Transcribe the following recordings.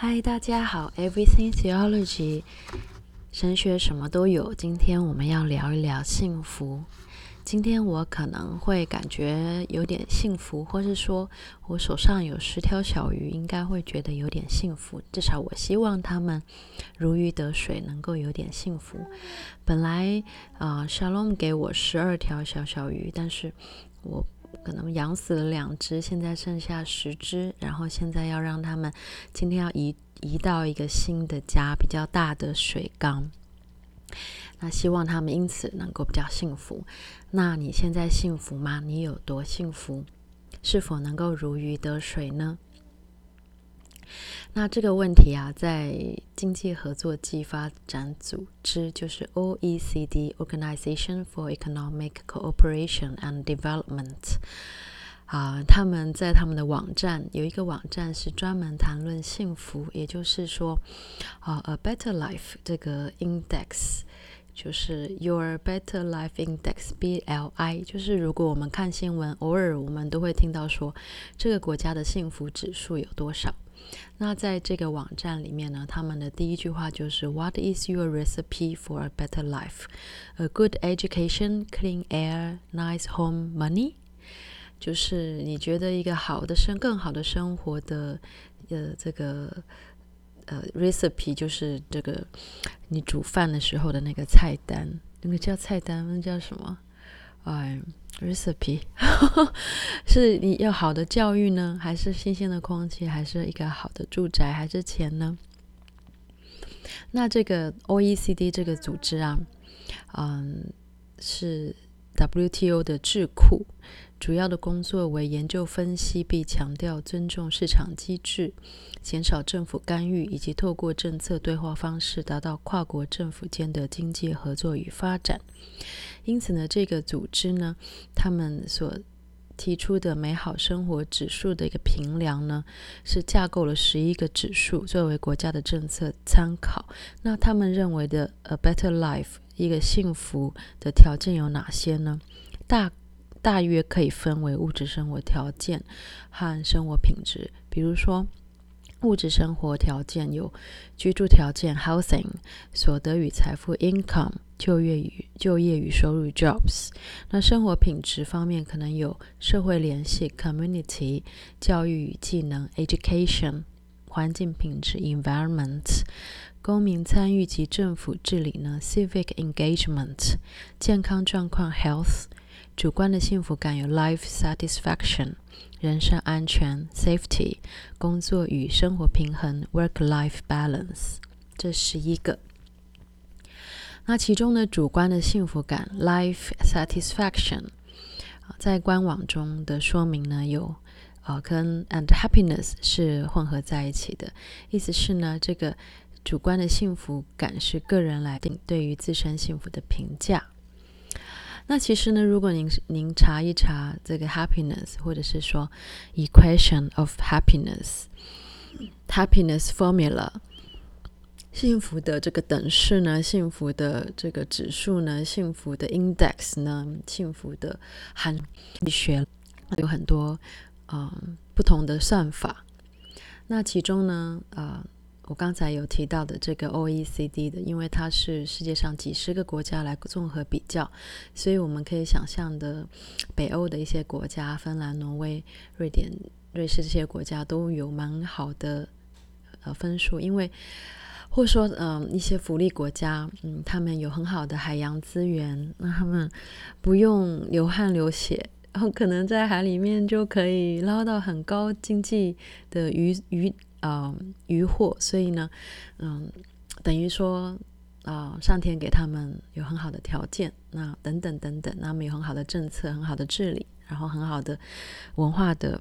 嗨，大家好，Everything Theology，神学什么都有。今天我们要聊一聊幸福。今天我可能会感觉有点幸福，或是说我手上有十条小鱼，应该会觉得有点幸福。至少我希望他们如鱼得水，能够有点幸福。本来啊、呃，Shalom 给我十二条小小鱼，但是我。可能养死了两只，现在剩下十只，然后现在要让它们今天要移移到一个新的家，比较大的水缸。那希望他们因此能够比较幸福。那你现在幸福吗？你有多幸福？是否能够如鱼得水呢？那这个问题啊，在经济合作暨发展组织，就是 OECD（Organization for Economic Cooperation and Development） 啊，他们在他们的网站有一个网站是专门谈论幸福，也就是说，啊，A Better Life 这个 Index，就是 Your Better Life Index（BLI），就是如果我们看新闻，偶尔我们都会听到说这个国家的幸福指数有多少。那在这个网站里面呢，他们的第一句话就是 “What is your recipe for a better life? A good education, clean air, nice home, money。”就是你觉得一个好的生、更好的生活的呃这个呃 recipe，就是这个你煮饭的时候的那个菜单，那个叫菜单，那叫什么？哎。Recipe 是你要好的教育呢，还是新鲜的空气，还是一个好的住宅，还是钱呢？那这个 OECD 这个组织啊，嗯，是 WTO 的智库，主要的工作为研究分析，并强调尊重市场机制，减少政府干预，以及透过政策对话方式，达到跨国政府间的经济合作与发展。因此呢，这个组织呢，他们所提出的美好生活指数的一个评量呢，是架构了十一个指数作为国家的政策参考。那他们认为的 a better life 一个幸福的条件有哪些呢？大大约可以分为物质生活条件和生活品质，比如说。物质生活条件有居住条件 （housing）、所得与财富 （income）、就业与就业与收入 （jobs）。那生活品质方面，可能有社会联系 （community）、教育与技能 （education）、环境品质 （environment）、公民参与及政府治理呢 （civic engagement）、健康状况 （health）。主观的幸福感有 life satisfaction、人身安全 safety、工作与生活平衡 work-life balance，这十一个。那其中呢，主观的幸福感 life satisfaction，在官网中的说明呢，有呃跟 and happiness 是混合在一起的，意思是呢，这个主观的幸福感是个人来定对于自身幸福的评价。那其实呢，如果您您查一查这个 happiness，或者是说 equation of happiness，happiness formula，幸福的这个等式呢，幸福的这个指数呢，幸福的 index 呢，幸福的含义学有很多嗯、不同的算法。那其中呢，啊、呃。我刚才有提到的这个 OECD 的，因为它是世界上几十个国家来综合比较，所以我们可以想象的，北欧的一些国家，芬兰、挪威、瑞典、瑞士这些国家都有蛮好的呃分数，因为或说嗯、一些福利国家，嗯，他们有很好的海洋资源，那他们不用流汗流血，然后可能在海里面就可以捞到很高经济的鱼鱼。呃，渔获，所以呢，嗯，等于说，啊、呃，上天给他们有很好的条件，那等等等等，那么有很好的政策、很好的治理，然后很好的文化的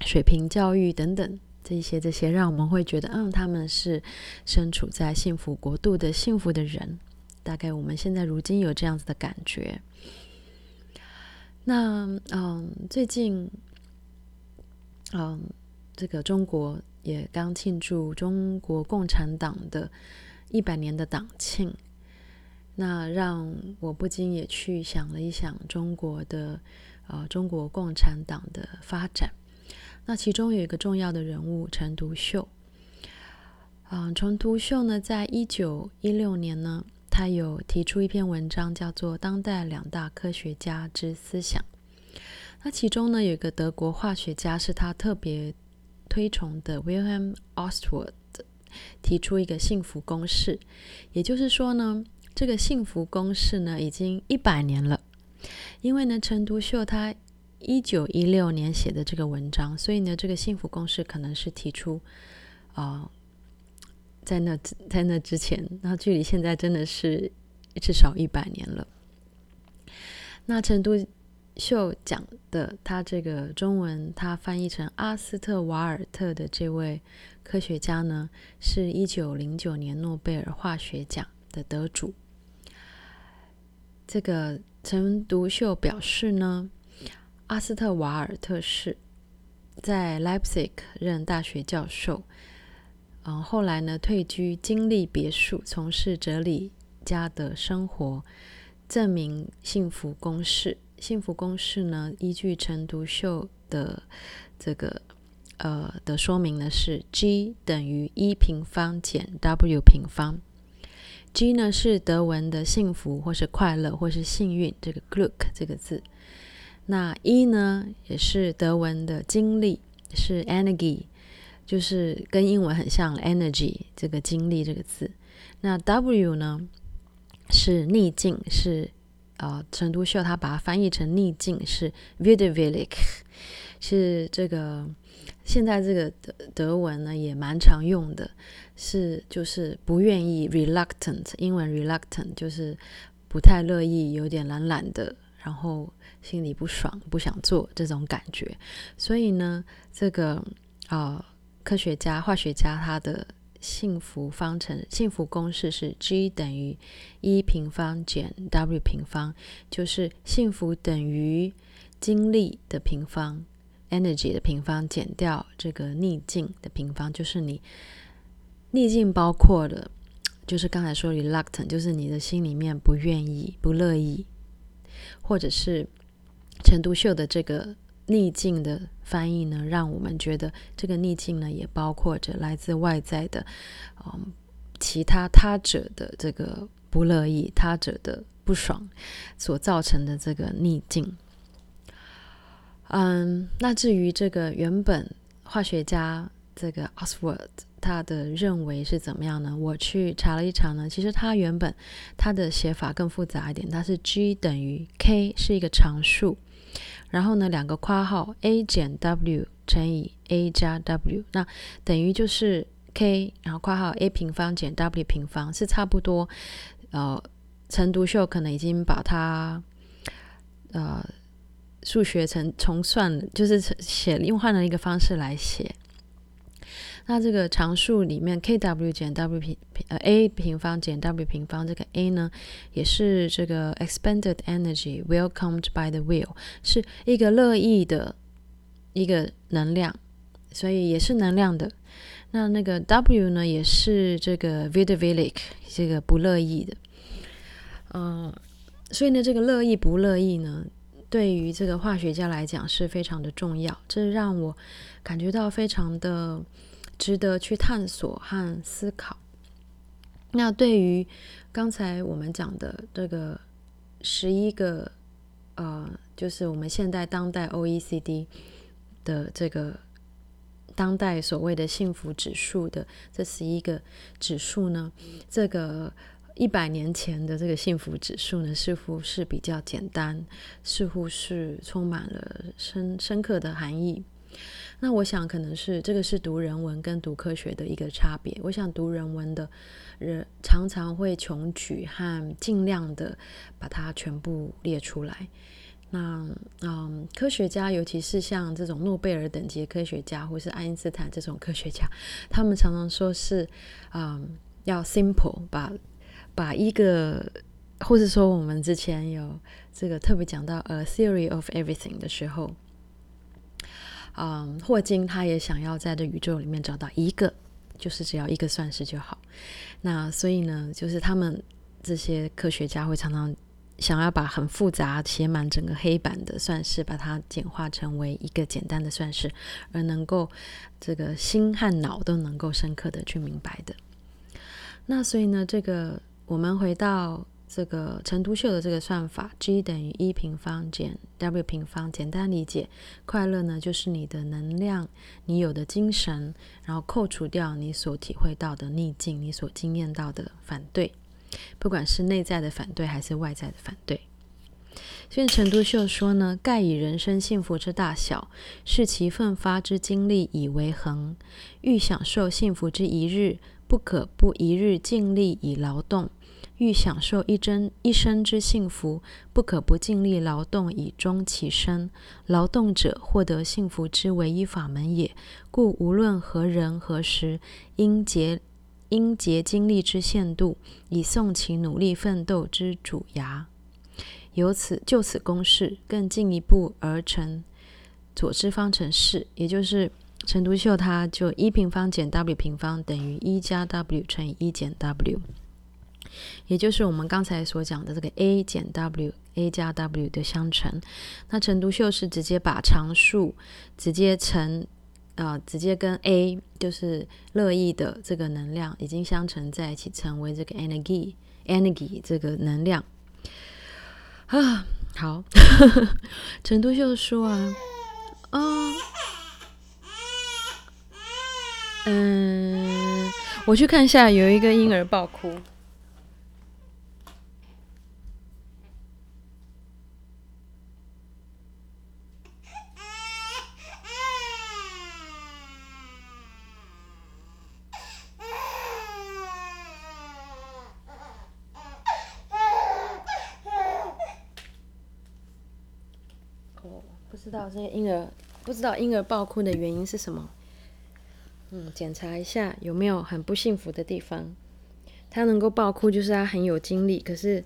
水平、教育等等，这些这些，让我们会觉得，嗯，他们是身处在幸福国度的幸福的人。大概我们现在如今有这样子的感觉。那，嗯，最近，嗯，这个中国。也刚庆祝中国共产党的一百年的党庆，那让我不禁也去想了一想中国的呃中国共产党的发展。那其中有一个重要的人物陈独秀，嗯，陈独秀呢，在一九一六年呢，他有提出一篇文章，叫做《当代两大科学家之思想》。那其中呢，有一个德国化学家是他特别推崇的 William Ostward 提出一个幸福公式。也就是说呢，这个幸福公式呢，已经一百年了。因为呢，陈独秀他一九一六年写的这个文章，所以呢，这个幸福公式可能是提出啊。在那在那之前，那距离现在真的是至少一百年了。那陈独秀讲的，他这个中文他翻译成阿斯特瓦尔特的这位科学家呢，是一九零九年诺贝尔化学奖的得主。这个陈独秀表示呢，阿斯特瓦尔特是在 Leipzig 任大学教授。嗯，后来呢，退居金利别墅，从事哲理家的生活，证明幸福公式。幸福公式呢，依据陈独秀的这个呃的说明呢，是 G 等于一平方减 W 平方。G 呢是德文的幸福，或是快乐，或是幸运，这个 Glück 这个字。那 E 呢，也是德文的精力，是 Energie。就是跟英文很像，energy 这个精力这个字。那 W 呢是逆境，是呃陈独秀他把它翻译成逆境是 widerwillig，是这个现在这个德德文呢也蛮常用的，是就是不愿意 reluctant，英文 reluctant 就是不太乐意，有点懒懒的，然后心里不爽，不想做这种感觉。所以呢，这个啊。科学家、化学家，他的幸福方程、幸福公式是 G 等于一平方减 W 平方，就是幸福等于精力的平方 （energy 的平方）减掉这个逆境的平方，就是你逆境包括的，就是刚才说 reluctant，就是你的心里面不愿意、不乐意，或者是陈独秀的这个。逆境的翻译呢，让我们觉得这个逆境呢，也包括着来自外在的，嗯，其他他者的这个不乐意、他者的不爽所造成的这个逆境。嗯，那至于这个原本化学家这个 Oswald 他的认为是怎么样呢？我去查了一查呢，其实他原本他的写法更复杂一点，它是 G 等于 K 是一个常数。然后呢，两个括号 a 减 w 乘以 a 加 w，那等于就是 k，然后括号 a 平方减 w 平方是差不多。呃，陈独秀可能已经把它呃数学成重算，就是写用换了一个方式来写。那这个常数里面，kw 减 w 平呃 a 平方减 w 平方，这个 a 呢，也是这个 expended energy welcomed by the will，是一个乐意的一个能量，所以也是能量的。那那个 w 呢，也是这个 widerwillig，这个不乐意的。嗯、所以呢，这个乐意不乐意呢，对于这个化学家来讲是非常的重要，这让我感觉到非常的。值得去探索和思考。那对于刚才我们讲的这个十一个，呃，就是我们现代当代 OECD 的这个当代所谓的幸福指数的这十一个指数呢，这个一百年前的这个幸福指数呢，似乎是比较简单，似乎是充满了深深刻的含义。那我想可能是这个是读人文跟读科学的一个差别。我想读人文的人常常会穷举和尽量的把它全部列出来。那嗯，科学家尤其是像这种诺贝尔等级的科学家，或是爱因斯坦这种科学家，他们常常说是嗯要 simple，把把一个，或者说我们之前有这个特别讲到 a theory of everything 的时候。嗯，霍金他也想要在这宇宙里面找到一个，就是只要一个算式就好。那所以呢，就是他们这些科学家会常常想要把很复杂写满整个黑板的算式，把它简化成为一个简单的算式，而能够这个心和脑都能够深刻的去明白的。那所以呢，这个我们回到这个陈独秀的这个算法，G 等于一平方减 W 平方，简单理解，快乐呢就是你的能量，你有的精神，然后扣除掉你所体会到的逆境，你所经验到的反对。不管是内在的反对还是外在的反对，所以陈独秀说呢：“盖以人生幸福之大小，视其奋发之精力以为衡。欲享受幸福之一日，不可不一日尽力以劳动；欲享受一真一生之幸福，不可不尽力劳动以终其身。劳动者获得幸福之唯一法门也。故无论何人何时，应竭。”应竭精力之限度，以送其努力奋斗之主牙。由此就此公式，更进一步而成左之方程式，也就是陈独秀，他就一平方减 W 平方等于一加 W 乘以一减 W，也就是我们刚才所讲的这个 A 减 W，A 加 W 的相乘。那陈独秀是直接把常数直接乘。呃，直接跟 A 就是乐意的这个能量已经相乘在一起，成为这个 energy，energy 这个能量啊。好，陈独秀说啊，啊、嗯，我去看一下，有一个婴儿爆哭。不知道这个婴儿不知道婴儿爆哭的原因是什么？嗯，检查一下有没有很不幸福的地方。他能够爆哭，就是他很有精力，可是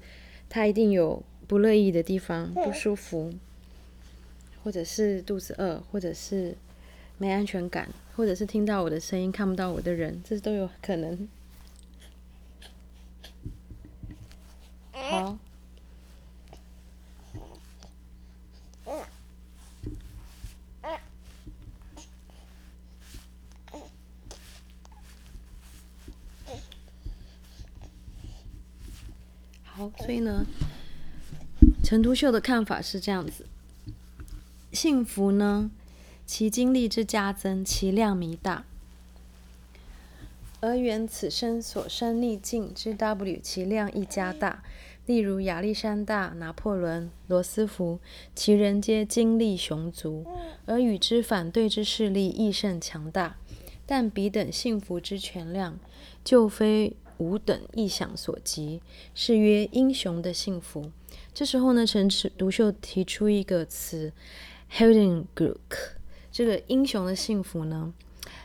他一定有不乐意的地方，不舒服，或者是肚子饿，或者是没安全感，或者是听到我的声音看不到我的人，这都有可能。好。好，所以呢，陈独秀的看法是这样子：幸福呢，其经历之加增，其量弥大；而缘此生所生逆境之 W，其量亦加大。例如亚历山大、拿破仑、罗斯福，其人皆精力雄足，而与之反对之势力亦甚强大。但彼等幸福之权量，就非。吾等意想所及，是曰英雄的幸福。这时候呢，陈独秀提出一个词 Heldenglück，这个英雄的幸福呢，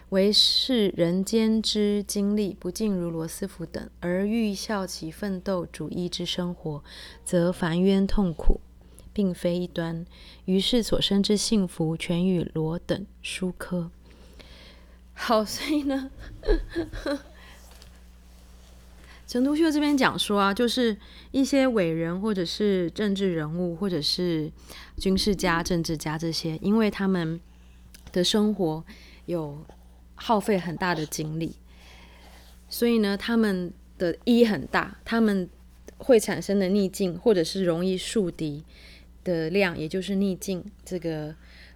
为世人间之经历不尽如罗斯福等，而欲效其奋斗主义之生活，则烦冤痛苦，并非一端。于是所生之幸福，全与罗等殊科。好，所以呢。陈独秀这边讲说啊，就是一些伟人，或者是政治人物，或者是军事家、政治家这些，因为他们的生活有耗费很大的精力，所以呢，他们的 E 很大，他们会产生的逆境，或者是容易树敌的量，也就是逆境这个。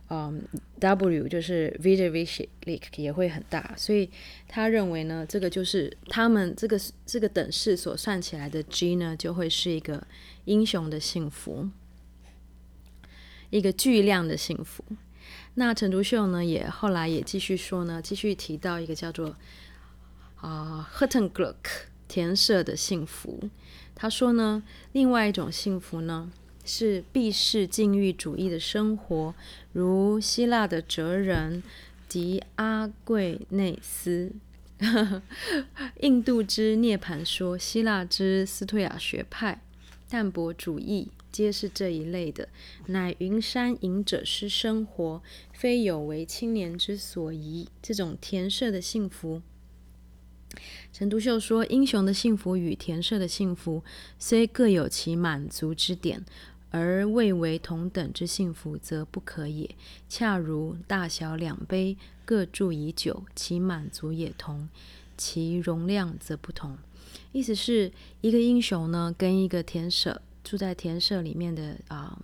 嗯，W 就是 Widerwilligkeit 也会很大，所以他认为呢，这个就是他们这个这个等式所算起来的 G 呢，就会是一个英雄的幸福，一个巨量的幸福。那陈独秀呢，也后来也继续说呢，继续提到一个叫做啊 h u t t e n g l u c k 田舍的幸福。他说呢，另外一种幸福呢。是避世禁欲主义的生活，如希腊的哲人狄阿贵内斯，印度之涅槃说，希腊之斯托亚学派，淡泊主义，皆是这一类的。乃云山隐者之生活，非有为青年之所宜。这种田舍的幸福，陈独秀说：“英雄的幸福与田舍的幸福，虽各有其满足之点，而未为同等之幸福，则不可也。恰如大小两杯，各注已久，其满足也同，其容量则不同。”意思是一个英雄呢，跟一个田舍住在田舍里面的啊、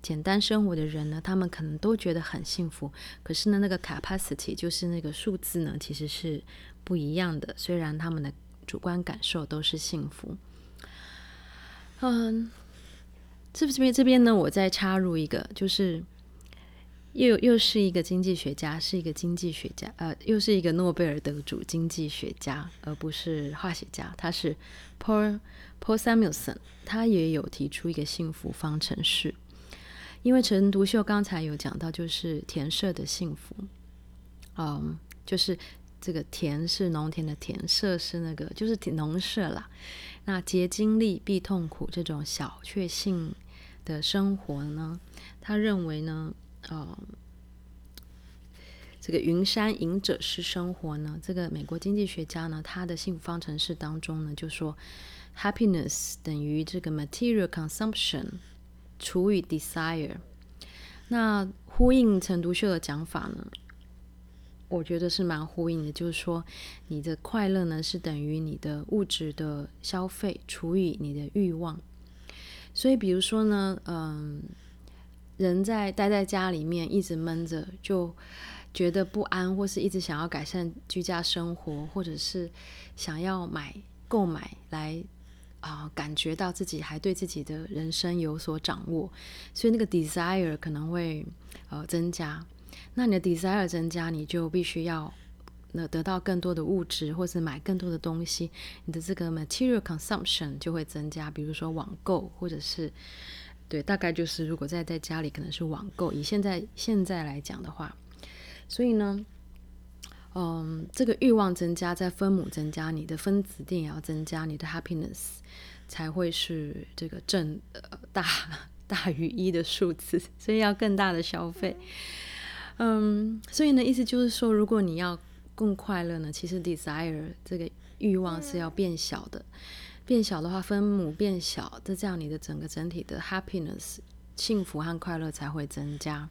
简单生活的人呢，他们可能都觉得很幸福。可是呢，那个 capacity 就是那个数字呢，其实是。不一样的，虽然他们的主观感受都是幸福。嗯，这边这边呢，我再插入一个，就是又又是一个经济学家，是一个经济学家，呃，又是一个诺贝尔得主经济学家，而不是化学家。他是 Paul Paul Samuelson，他也有提出一个幸福方程式。因为陈独秀刚才有讲到，就是田舍的幸福，嗯，就是。这个田是农田的田，舍是那个就是农舍啦。那竭精力必痛苦这种小确幸的生活呢，他认为呢，呃，这个云山隐者式生活呢，这个美国经济学家呢，他的幸福方程式当中呢，就说 happiness 等于这个 material consumption 除以 desire。那呼应陈独秀的讲法呢，我觉得是蛮呼应的，就是说，你的快乐呢是等于你的物质的消费除以你的欲望。所以，比如说呢，嗯，人在待在家里面一直闷着，就觉得不安，或是一直想要改善居家生活，或者是想要买购买来啊、感觉到自己还对自己的人生有所掌握，所以那个 desire 可能会呃增加。那你的 desire 增加，你就必须要那得到更多的物质，或是买更多的东西，你的这个 material consumption 就会增加。比如说网购，或者是对，大概就是如果在在家里可能是网购。以现在现在来讲的话，所以呢，嗯，这个欲望增加，在分母增加，你的分子定也要增加，你的 happiness 才会是这个正呃大 大于一的数字，所以要更大的消费。嗯所以呢，意思就是说，如果你要更快乐呢，其实 desire 这个欲望是要变小的，变小的话，分母变小，这这样你的整个整体的 happiness 幸福和快乐才会增加。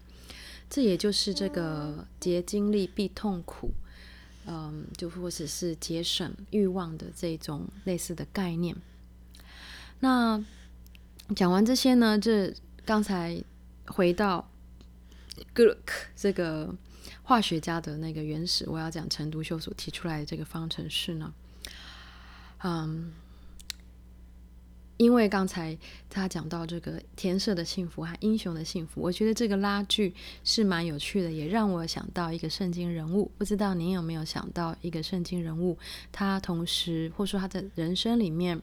这也就是这个竭精力必痛苦，嗯，就或者是节省欲望的这种类似的概念。那讲完这些呢，这刚才回到。Gluck 这个化学家的那个原始，我要讲陈独秀所提出来的这个方程式呢，嗯，因为刚才他讲到这个田舍的幸福和英雄的幸福，我觉得这个拉锯是蛮有趣的，也让我想到一个圣经人物。不知道您有没有想到一个圣经人物，他同时或说他的人生里面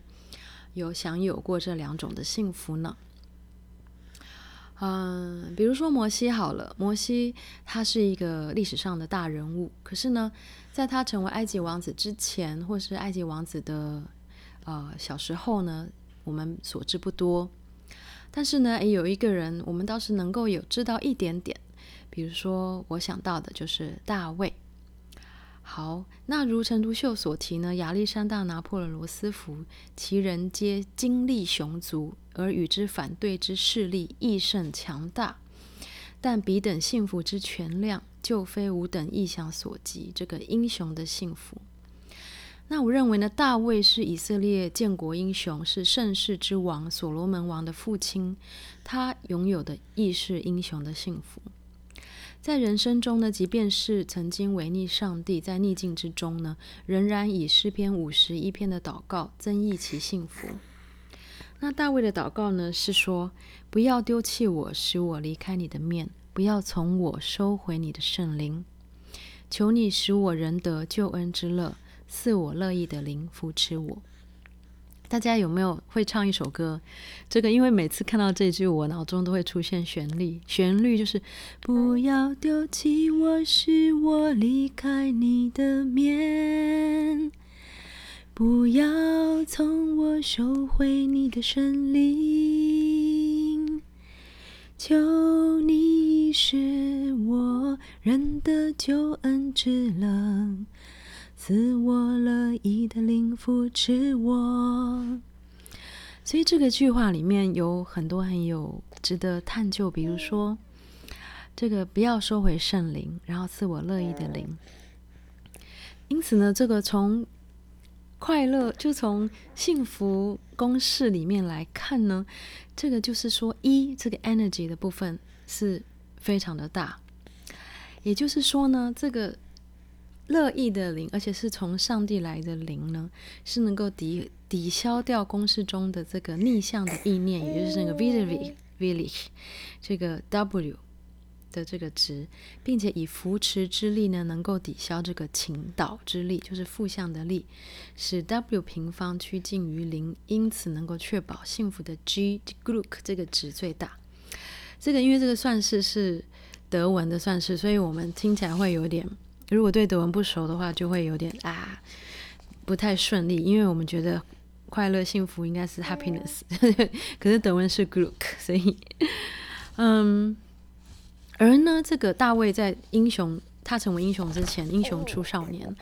有享有过这两种的幸福呢？嗯，比如说摩西好了，摩西他是一个历史上的大人物，可是呢，在他成为埃及王子之前，或是埃及王子的呃小时候呢，我们所知不多。但是呢，有一个人，我们倒是能够有知道一点点，比如说我想到的就是大卫。好，那如陈独秀所提呢，亚历山大、拿破仑、罗斯福，其人皆精力雄足，而与之反对之势力亦甚强大。但彼等幸福之权量，就非吾等意想所及。这个英雄的幸福，那我认为呢，大卫是以色列建国英雄，是盛世之王所罗门王的父亲，他拥有的亦是英雄的幸福。在人生中呢，即便是曾经违逆上帝，在逆境之中呢，仍然以诗篇五十一篇的祷告增益其幸福。那大卫的祷告呢，是说：不要丢弃我，使我离开你的面；不要从我收回你的圣灵。求你使我仁得救恩之乐，赐我乐意的灵扶持我。大家有没有会唱一首歌？这个因为每次看到这句，我脑中都会出现旋律。旋律就是不要丢弃我，使我离开你的面；不要从我收回你的圣灵。求你使我仍得救恩之乐。赐我乐意的灵扶持我。所以这个句话里面有很多很有值得探究，比如说这个不要收回圣灵，然后赐我乐意的灵。因此呢，这个从快乐就从幸福公式里面来看呢，这个就是说一这个 energy 的部分是非常的大，也就是说呢，这个。乐意的灵，而且是从上帝来的灵呢，是能够抵抵消掉公式中的这个逆向的意念，也就是那个 videre village 这个 w 的这个值，并且以扶持之力呢，能够抵消这个倾倒之力，就是负向的力，使 w 平方趋近于零，因此能够确保幸福的 g Gluck 这个值最大。这个因为这个算式是德文的算式，所以我们听起来会有点。如果对德文不熟的话，就会有点啊不太顺利，因为我们觉得快乐幸福应该是 happiness，可是德文是 Glück，所以嗯，而呢，这个大卫在英雄他成为英雄之前，英雄出少年，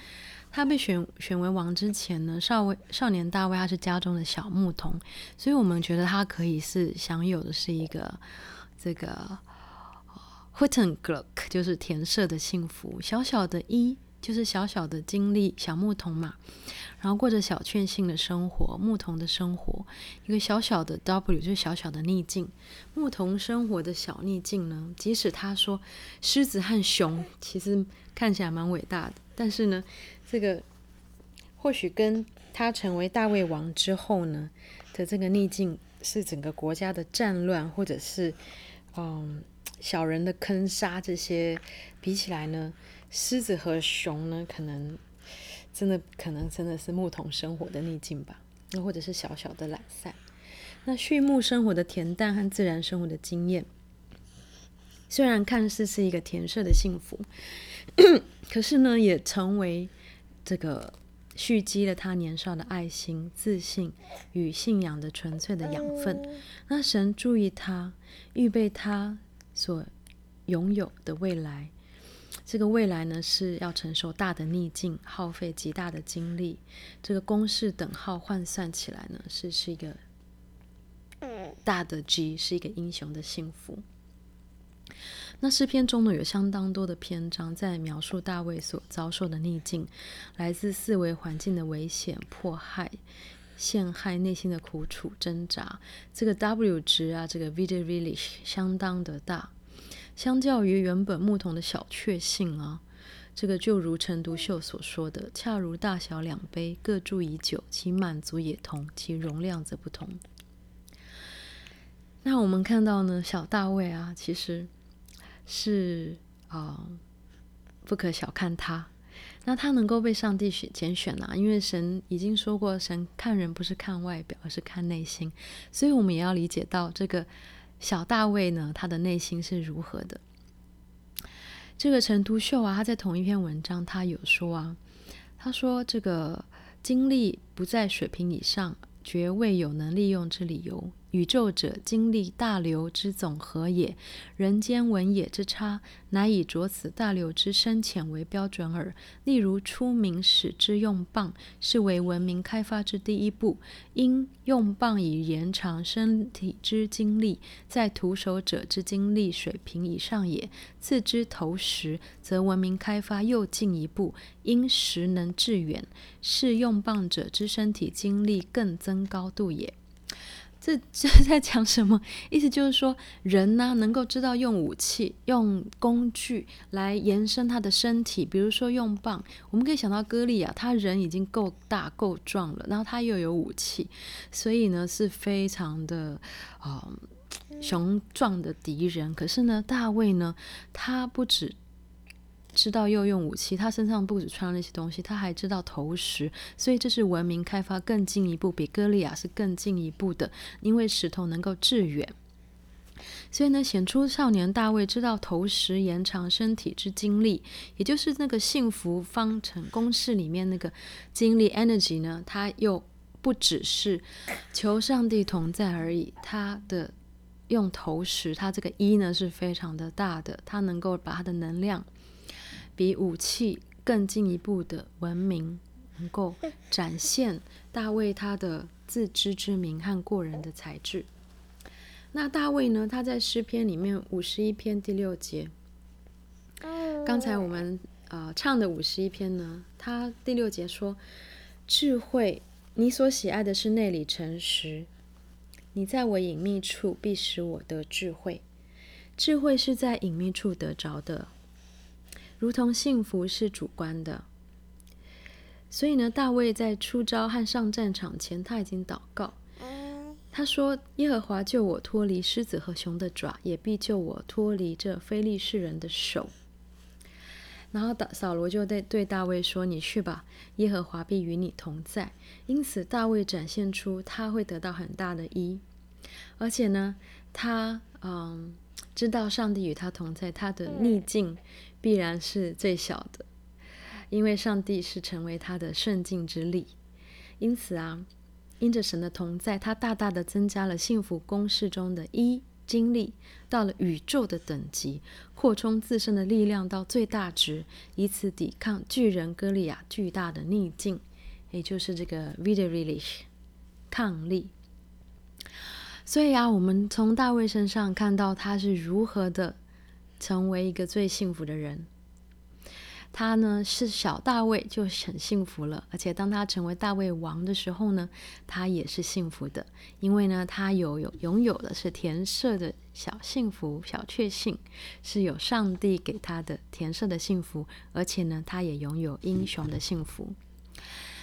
他被选选为王之前呢，少尉少年大卫他是家中的小牧童，所以我们觉得他可以是享有的是一个这个。h u t t e n g l o c k 就是田舍的幸福，小小的一就是小小的经历，小牧童嘛，然后过着小确幸的生活，牧童的生活。一个小小的 W 就是小小的逆境，牧童生活的小逆境呢，即使他说狮子和熊其实看起来蛮伟大的，但是呢，这个或许跟他成为大胃王之后呢的这个逆境是整个国家的战乱，或者是嗯。小人的坑杀这些比起来呢，狮子和熊呢，可能真的可能真的是牧童生活的逆境吧，那或者是小小的懒散。那畜牧生活的恬淡和自然生活的经验，虽然看似是一个田舍的幸福，可是呢，也成为这个蓄积了他年少的爱心、自信与信仰的纯粹的养分。那神注意他，预备他。所拥有的未来，这个未来呢，是要承受大的逆境，耗费极大的精力。这个公式等号换算起来呢，是是一个大的 G，是一个英雄的幸福。那诗篇中呢，有相当多的篇章在描述大卫所遭受的逆境，来自四维环境的危险、迫害、陷害、内心的苦楚、挣扎。这个 W 值啊，这个 videre 相当的大。相较于原本牧童的小确幸啊，这个就如陈独秀所说的，恰如大小两杯，各注已久，其满足也同，其容量则不同。那我们看到呢，小大卫啊，其实是啊、不可小看他。那他能够被上帝选拣选啊，因为神已经说过，神看人不是看外表，而是看内心。所以我们也要理解到这个。小大卫呢，他的内心是如何的？这个陈独秀啊，他在同一篇文章，他有说啊，他说这个精力不在水平以上，绝未有能利用之理由。宇宙者精力大流之总和也，人间文也之差，乃以着此大流之深浅为标准耳。例如初明始之用棒，是为文明开发之第一步，因用棒以延长身体之精力，在徒手者之精力水平以上也。次之投石，则文明开发又进一步，因石能致远，是用棒者之身体精力更增高度也。这 这在讲什么？意思就是说，人呢能够知道用武器、用工具来延伸他的身体，比如说用棒。我们可以想到歌利亚，他人已经够大够壮了，然后他又有武器，所以呢是非常的啊、雄壮的敌人。可是呢，大卫呢，他不止。知道又用武器，他身上不止穿了那些东西，他还知道投石，所以这是文明开发更进一步，比歌利亚是更进一步的，因为石头能够致远。所以呢，显出少年大卫知道投石延长身体之精力，也就是那个幸福方程公式里面那个精力 energy 呢，他又不只是求上帝同在而已，他的用投石，他这个一呢是非常的大的，他能够把他的能量。比武器更进一步的文明，能够展现大卫他的自知之明和过人的才智。那大卫呢，他在诗篇里面五十一篇第六节，刚才我们呃唱的五十一篇呢，他第六节说：“智慧，你所喜爱的是内里诚实，你在我隐秘处必使我得智慧。智慧是在隐秘处得着的，如同幸福是主观的。所以呢，大卫在出招和上战场前，他已经祷告。”他说：“耶和华救我脱离狮子和熊的爪，也必救我脱离这非利士人的手。”然后大扫罗就对对大卫说：“你去吧，耶和华必与你同在。”因此，大卫展现出他会得到很大的一，而且呢，他嗯知道上帝与他同在，他的逆境必然是最小的，因为上帝是成为他的顺境之力。因此啊。因着神的同在，他大大的增加了幸福公式中的一经历，到了宇宙的等级，扩充自身的力量到最大值，以此抵抗巨人歌利亚巨大的逆境，也就是这个 v i d e r i l i s h 抗力。所以啊，我们从大卫身上看到他是如何的成为一个最幸福的人。他呢是小大卫就很幸福了，而且当他成为大卫王的时候呢，他也是幸福的，因为呢他有有拥有的是田舍的小幸福、小确幸，是有上帝给他的田舍的幸福，而且呢他也拥有英雄的幸福。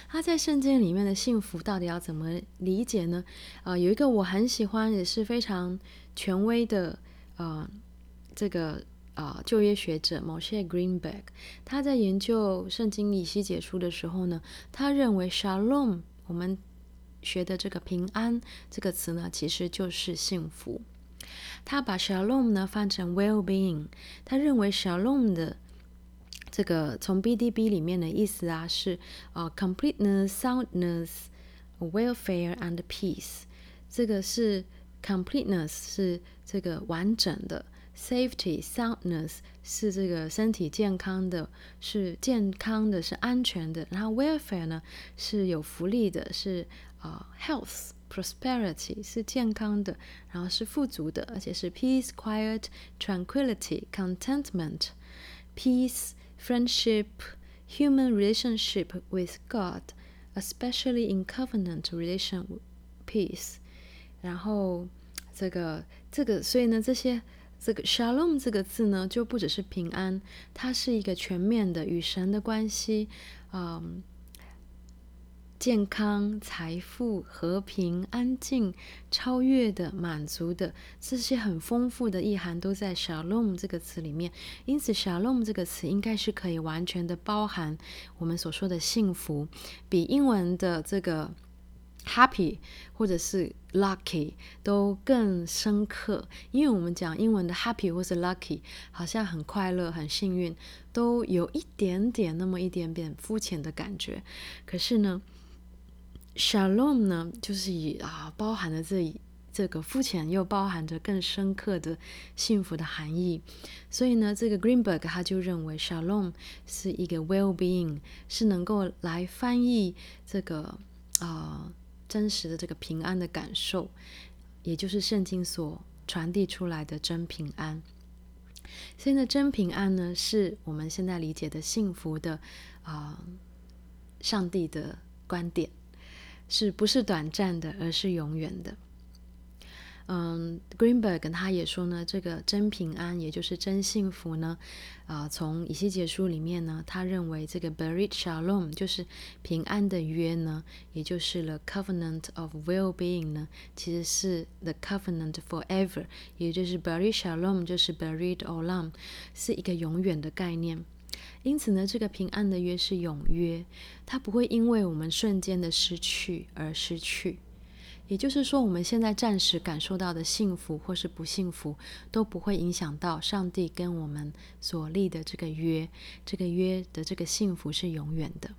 他在圣经里面的幸福到底要怎么理解呢？呃，有一个我很喜欢也是非常权威的，呃，这个。啊，旧约学者 Moshe Greenberg，他在研究圣经以西结书的时候呢，他认为 Shalom，我们学的这个平安这个词呢，其实就是幸福。他把 Shalom 呢翻成 well-being，他认为 Shalom 的这个从 BDB 里面的意思啊是啊 completeness、soundness、welfare and peace。这个是 completeness 是这个完整的。Safety, soundness 是这个身体健康的，是健康的，是安全的。然后 welfare 呢是有福利的，是啊、uh, health, prosperity 是健康的，然后是富足的，而且是 peace, quiet, tranquility, contentment, peace, friendship, human relationship with God, especially in covenant relation peace。然后这个这个，所以呢这些。 这个 Shalom 这个字呢，就不只是平安，它是一个全面的与神的关系，嗯，健康、财富、和平、安静、超越的、满足的这些很丰富的意涵都在 Shalom 这个词里面。因此，Shalom 这个词应该是可以完全的包含我们所说的幸福，比英文的这个。Happy 或者是 lucky 都更深刻，因为我们讲英文的 happy 或是 lucky，好像很快乐、很幸运，都有一点点那么一点点肤浅的感觉。可是呢，Shalom 呢，就是以啊包含了这这个肤浅，又包含着更深刻的幸福的含义。所以呢，这个 Greenberg 他就认为 Shalom 是一个 well-being，是能够来翻译这个啊。真实的这个平安的感受，也就是圣经所传递出来的真平安。所以呢，真平安呢，是我们现在理解的幸福的啊、上帝的观点，是不是短暂的，而是永远的。嗯，Greenberg 他也说呢，这个真平安，也就是真幸福呢，啊、从以西结书里面呢，他认为这个 Berit Shalom 就是平安的约呢，也就是 The Covenant of Well-being 呢，其实是 The Covenant Forever，也就是 Berit Shalom 就是 Berit Olam，是一个永远的概念。因此呢，这个平安的约是永约，它不会因为我们瞬间的失去而失去。也就是说，我们现在暂时感受到的幸福或是不幸福，都不会影响到上帝跟我们所立的这个约。这个约的这个幸福是永远的。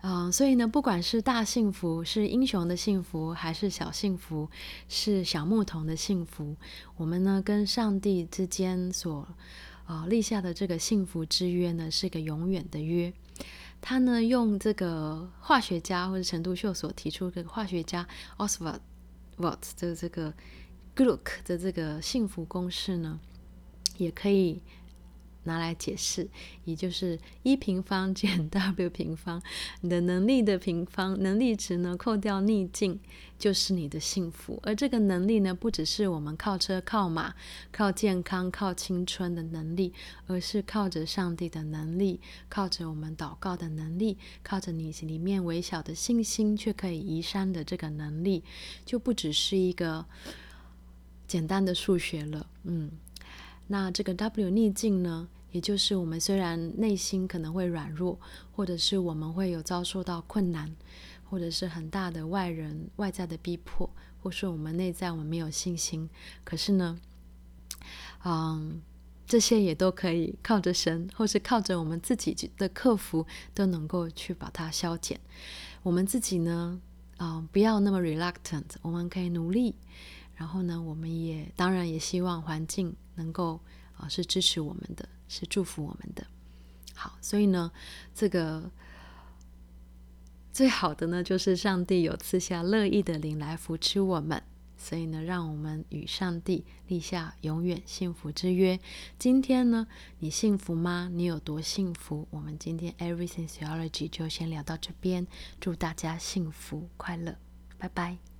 嗯、所以呢，不管是大幸福，是英雄的幸福，还是小幸福，是小牧童的幸福，我们呢跟上帝之间所啊、呃、立下的这个幸福之约呢，是个永远的约。他呢用这个化学家或者陈独秀所提出的化学家 Oswald Watt 的这个 Gluck 的这个幸福公式呢，也可以。拿来解释，也就是一平方 减 w 平方，你的能力的平方，能力值呢，扣掉逆境，就是你的幸福。而这个能力呢，不只是我们靠车、靠马、靠健康、靠青春的能力，而是靠着上帝的能力，靠着我们祷告的能力，靠着你里面微小的信心，却可以移山的这个能力，就不只是一个简单的数学了。嗯，那这个 w 逆境呢？也就是我们虽然内心可能会软弱，或者是我们会有遭受到困难，或者是很大的外人外在的逼迫，或是我们内在我们没有信心，可是呢，嗯，这些也都可以靠着神，或是靠着我们自己的克服，都能够去把它消减。我们自己呢，嗯，不要那么 reluctant，我们可以努力。然后呢，我们也当然也希望环境能够啊，是支持我们的。是祝福我们的。好，所以呢，这个最好的呢，就是上帝有赐下乐意的灵来扶持我们。所以呢，让我们与上帝立下永远幸福之约。今天呢，你幸福吗？你有多幸福？我们今天 Everything Theology 就先聊到这边。祝大家幸福快乐，拜拜。